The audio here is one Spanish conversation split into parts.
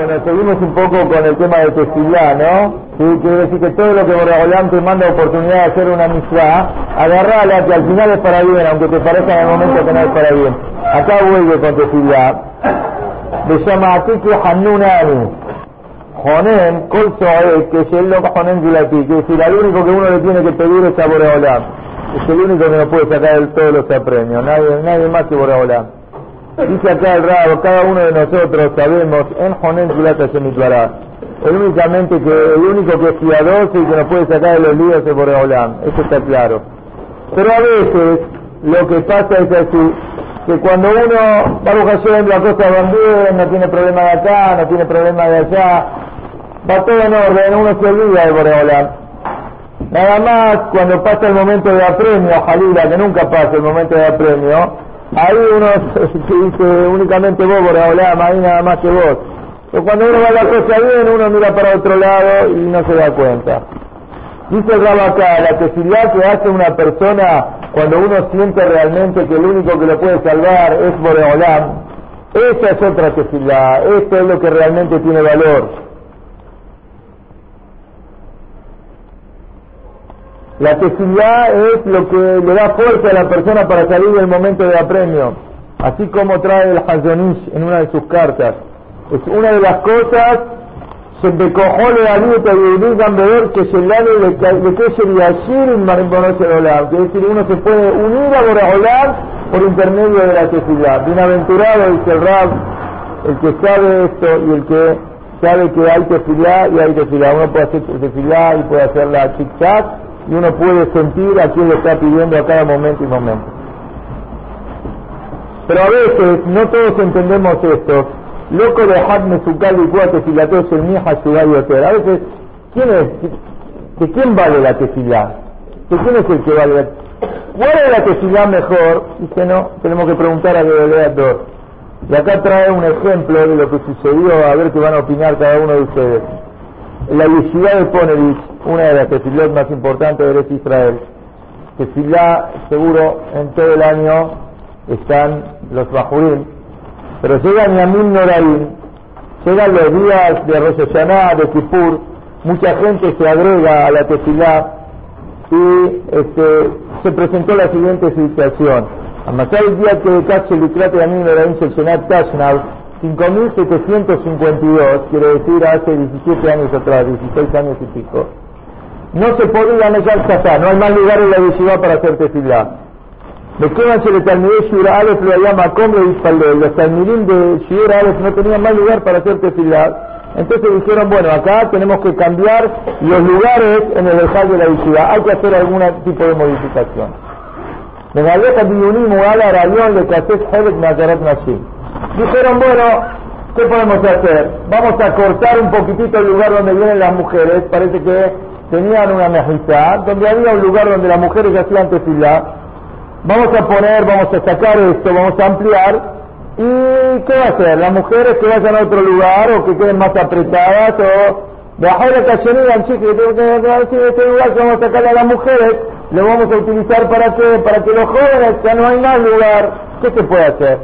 Bueno, seguimos un poco con el tema de Tefilá, ¿no? Quiere decir que todo lo que Boreolán te manda oportunidad de hacer una misma, agarrala que al final es para bien, aunque te parezca en el momento que no es para bien. Acá vuelve con Tefilá. Le llama Atike Hanunani. Jonen, colso es que es el loco Jonen que es decir, al único que uno le tiene que pedir es a Boreolán. Es el único que nos puede sacar del todos los premios, nadie, nadie más que Boreolán. Dice acá el rabo, cada uno de nosotros sabemos en Jonen Gilata Shemitbará. El únicamente que, el único que es cuidadoso y que nos puede sacar de los líos es Boreolán, eso está claro. Pero a veces lo que pasa es así, que cuando uno, Baruch Hashem, la cosa va no tiene problema de acá, no tiene problema de allá, va todo en orden, uno se olvida de Boreolán. Nada más cuando pasa el momento de apremio, Jalila, que nunca pasa el momento de apremio, ahí uno se dice únicamente vos, Boreolán, ahí nada más que vos. Pero cuando uno va la cosa bien, uno mira para otro lado y no se da cuenta. Dice el Rabo acá, la tefilá que hace una persona cuando uno siente realmente que el único que lo puede salvar es Boreolán, esa es otra tefilá, esto es lo que realmente tiene valor. La tefilá es lo que le da fuerza a la persona para salir del momento de apremio, así como trae el Hazonish en una de sus cartas. Es una de las cosas que Es decir, uno se puede unir a Boraholam por intermedio de la tefilá. Bienaventurado, el Rab, el que sabe esto y el que sabe que hay tefilá y hay tefilá. Uno puede hacer tefilá y puede hacer la tic y uno puede sentir a quién le está pidiendo a cada momento y momento. Pero a veces no todos entendemos esto. Loco de Hadme Sukal y Cuate Filatos el Mija y. A veces, ¿quién es? ¿De quién vale la tefilá? ¿De quién es el que vale la ¿Cuál es la tefilá mejor? Dice, no, tenemos que preguntar a dos. Y acá trae un ejemplo de lo que sucedió, a ver qué van a opinar cada uno de ustedes. La yeshiva de Ponerich, una de las tefilot más importantes de Eretz Israel, tefilá seguro en todo el año están los bajurín, pero llegan Yamin Noraim, llegan los días de Rosh de Kippur, mucha gente se agrega a la tefilá y este, se presentó la siguiente situación. Amasar el día que Kache Likrate Yamin Noraim Shelshenat Tashnav, 5.752, quiere decir hace 17 años atrás, 16 años y pico, no se podían echar allá, no hay más lugar en la yeshiva para hacer tefilá. Mekeban se le talmidé Shur Aleph, lo llama Combe y Los talmidim de Shur Aleph no tenían más lugar para hacer tefilá. Entonces dijeron, bueno, acá tenemos que cambiar los lugares en el ejal de la yeshiva. Hay que hacer algún tipo de modificación. Dijeron, bueno, ¿qué podemos hacer? Vamos a cortar un poquitito el lugar donde vienen las mujeres. Parece que tenían una mejizá, donde había un lugar donde las mujeres hacían tefilá, vamos a poner, vamos a sacar esto, vamos a ampliar, ¿y qué va a hacer? ¿Las mujeres que vayan a otro lugar o que queden más apretadas o de afuera que digan, que este lugar que vamos a sacar a las mujeres, lo vamos a utilizar para que, para que los jóvenes, ya no hay más lugar, ¿qué se puede hacer?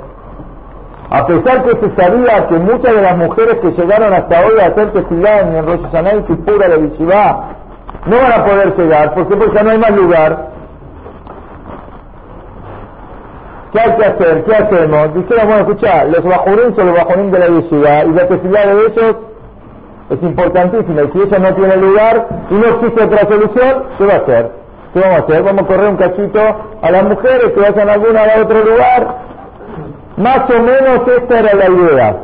A pesar que se sabía que muchas de las mujeres que llegaron hasta hoy a hacer tefilá en Rosh Hashanah y Kippur de Bishivá, no van a poder llegar, ¿por qué? Porque ya no hay más lugar. ¿Qué hay que hacer? ¿Qué hacemos? Dijeron, bueno, escucha, los bajorín son los bajorín de la yeshiva y la tefilá de ellos es importantísima. Y si eso no tiene lugar y no existe otra solución, ¿qué va a hacer? ¿Qué vamos a hacer? Vamos a correr un cachito a las mujeres que vayan alguna a otro lugar. Más o menos esta era la idea.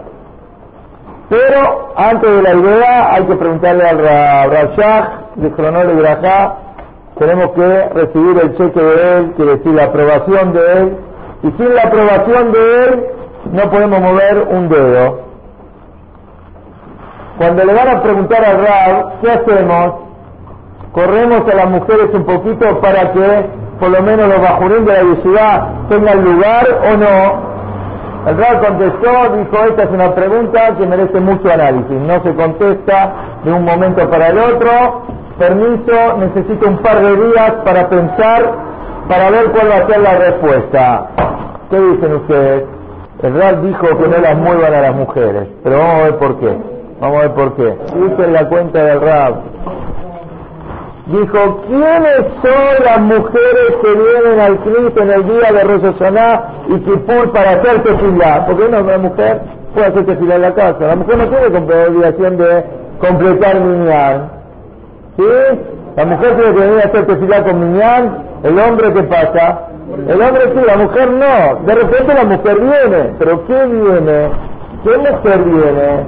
Pero antes de la idea hay que preguntarle al Rashach de Grajá, tenemos que recibir el cheque de él, quiere decir la aprobación de él, y sin la aprobación de él no podemos mover un dedo. Cuando le van a preguntar al Rab, ¿qué hacemos? Corremos a las mujeres un poquito para que por lo menos los bajurín de la yeshiva tengan lugar o no. El Rab contestó, dijo, esta es una pregunta que merece mucho análisis, no se contesta de un momento para el otro. Permiso, necesito un par de días para pensar, para ver cuál va a ser la respuesta. ¿Qué dicen ustedes? El Rab dijo que no las muevan a las mujeres, pero vamos a ver por qué. Vamos a ver por qué. Dice en la cuenta del Rab. Dijo, ¿quiénes son las mujeres que vienen al Cristo en el día de Rosh y Kippur para hacer tefilá? Porque no, una mujer puede hacer tefilá en la casa. La mujer no tiene obligación de completar minyan. ¿Sí? La mujer tiene que venir a hacer tefilá con minyan. ¿El hombre qué pasa? El hombre sí, la mujer no. De repente la mujer viene. ¿Pero qué viene? ¿Qué mujer viene?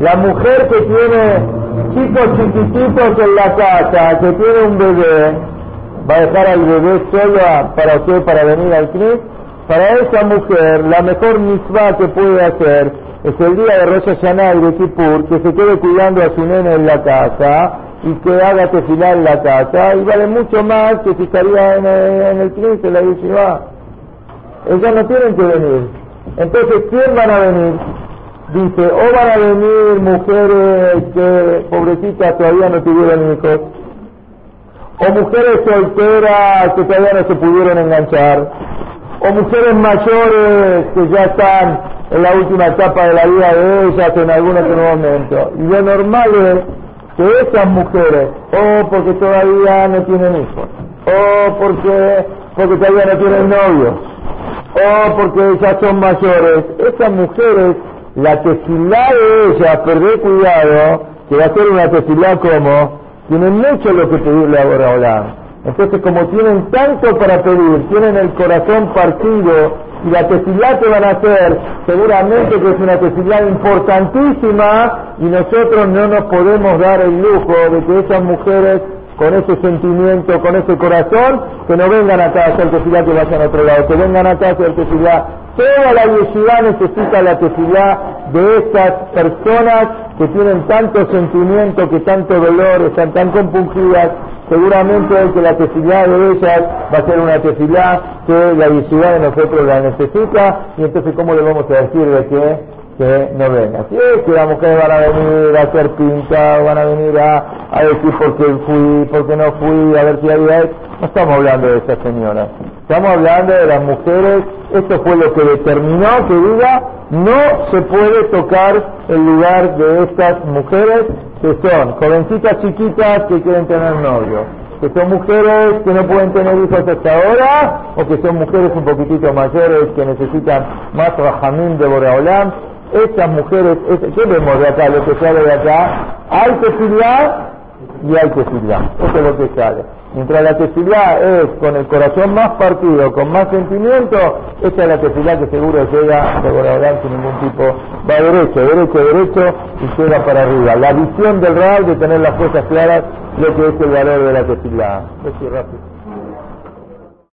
La mujer que tiene chicos chiquititos en la casa, que tiene un bebé, va a dejar al bebé solo para usted para venir al CNIC. Para esa mujer, la mejor misma que puede hacer es el día de Rosh Hashanah de Kippur, que se quede cuidando a su nene en la casa y que haga tefilar en la casa, y vale mucho más que si estaría en el, en el CNIC, en la yeshiva. Ellas no tienen que venir. Entonces, ¿quién van a venir? dice, o van a venir mujeres que, pobrecitas, todavía no tuvieron hijos, o mujeres solteras que todavía no se pudieron enganchar, o mujeres mayores que ya están en la última etapa de la vida de ellas en algún otro momento. Y lo normal es que esas mujeres, o porque todavía no tienen hijos, o porque, porque todavía no tienen novios, o porque ya son mayores, esas mujeres la tefilá de ella, perder cuidado, que va a ser una tefilá como, tienen mucho lo que pedirle a Boraholam. Entonces, como tienen tanto para pedir, tienen el corazón partido, y la tefilá que van a hacer, seguramente que es una tefilá importantísima, y nosotros no nos podemos dar el lujo de que esas mujeres con ese sentimiento, con ese corazón, que no vengan acá a hacer tefilá que vayan a otro lado, que vengan acá a hacer tefilá. Toda la yeshiva necesita la tefilá de estas personas que tienen tanto sentimiento, que tanto dolor, están tan compungidas. Seguramente que la tefilá de ellas va a ser una tefilá que la yeshiva de nosotros la necesita. Y entonces, ¿cómo le vamos a decir de que que no venga. Si es que las mujeres van a venir a hacer pinta, van a venir a, a decir por qué fui, por qué no fui, a ver si había... No estamos hablando de esas señoras. Estamos hablando de las mujeres, esto fue lo que determinó que diga, no se puede tocar el lugar de estas mujeres que son jovencitas chiquitas que quieren tener novio, que son mujeres que no pueden tener hijos hasta ahora, o que son mujeres un poquitito mayores que necesitan más rajamín de Boreolam. Estas mujeres, ¿qué vemos de acá? Lo que sale de acá, hay que y hay que Eso es lo que sale. Mientras la tefilá es con el corazón más partido, con más sentimiento, esa es la tefilá que seguro llega de Boradán sin ningún tipo, va derecho, derecho, derecho y llega para arriba. La visión del real de tener las cosas claras, lo que es el valor de la tefilá. rápido.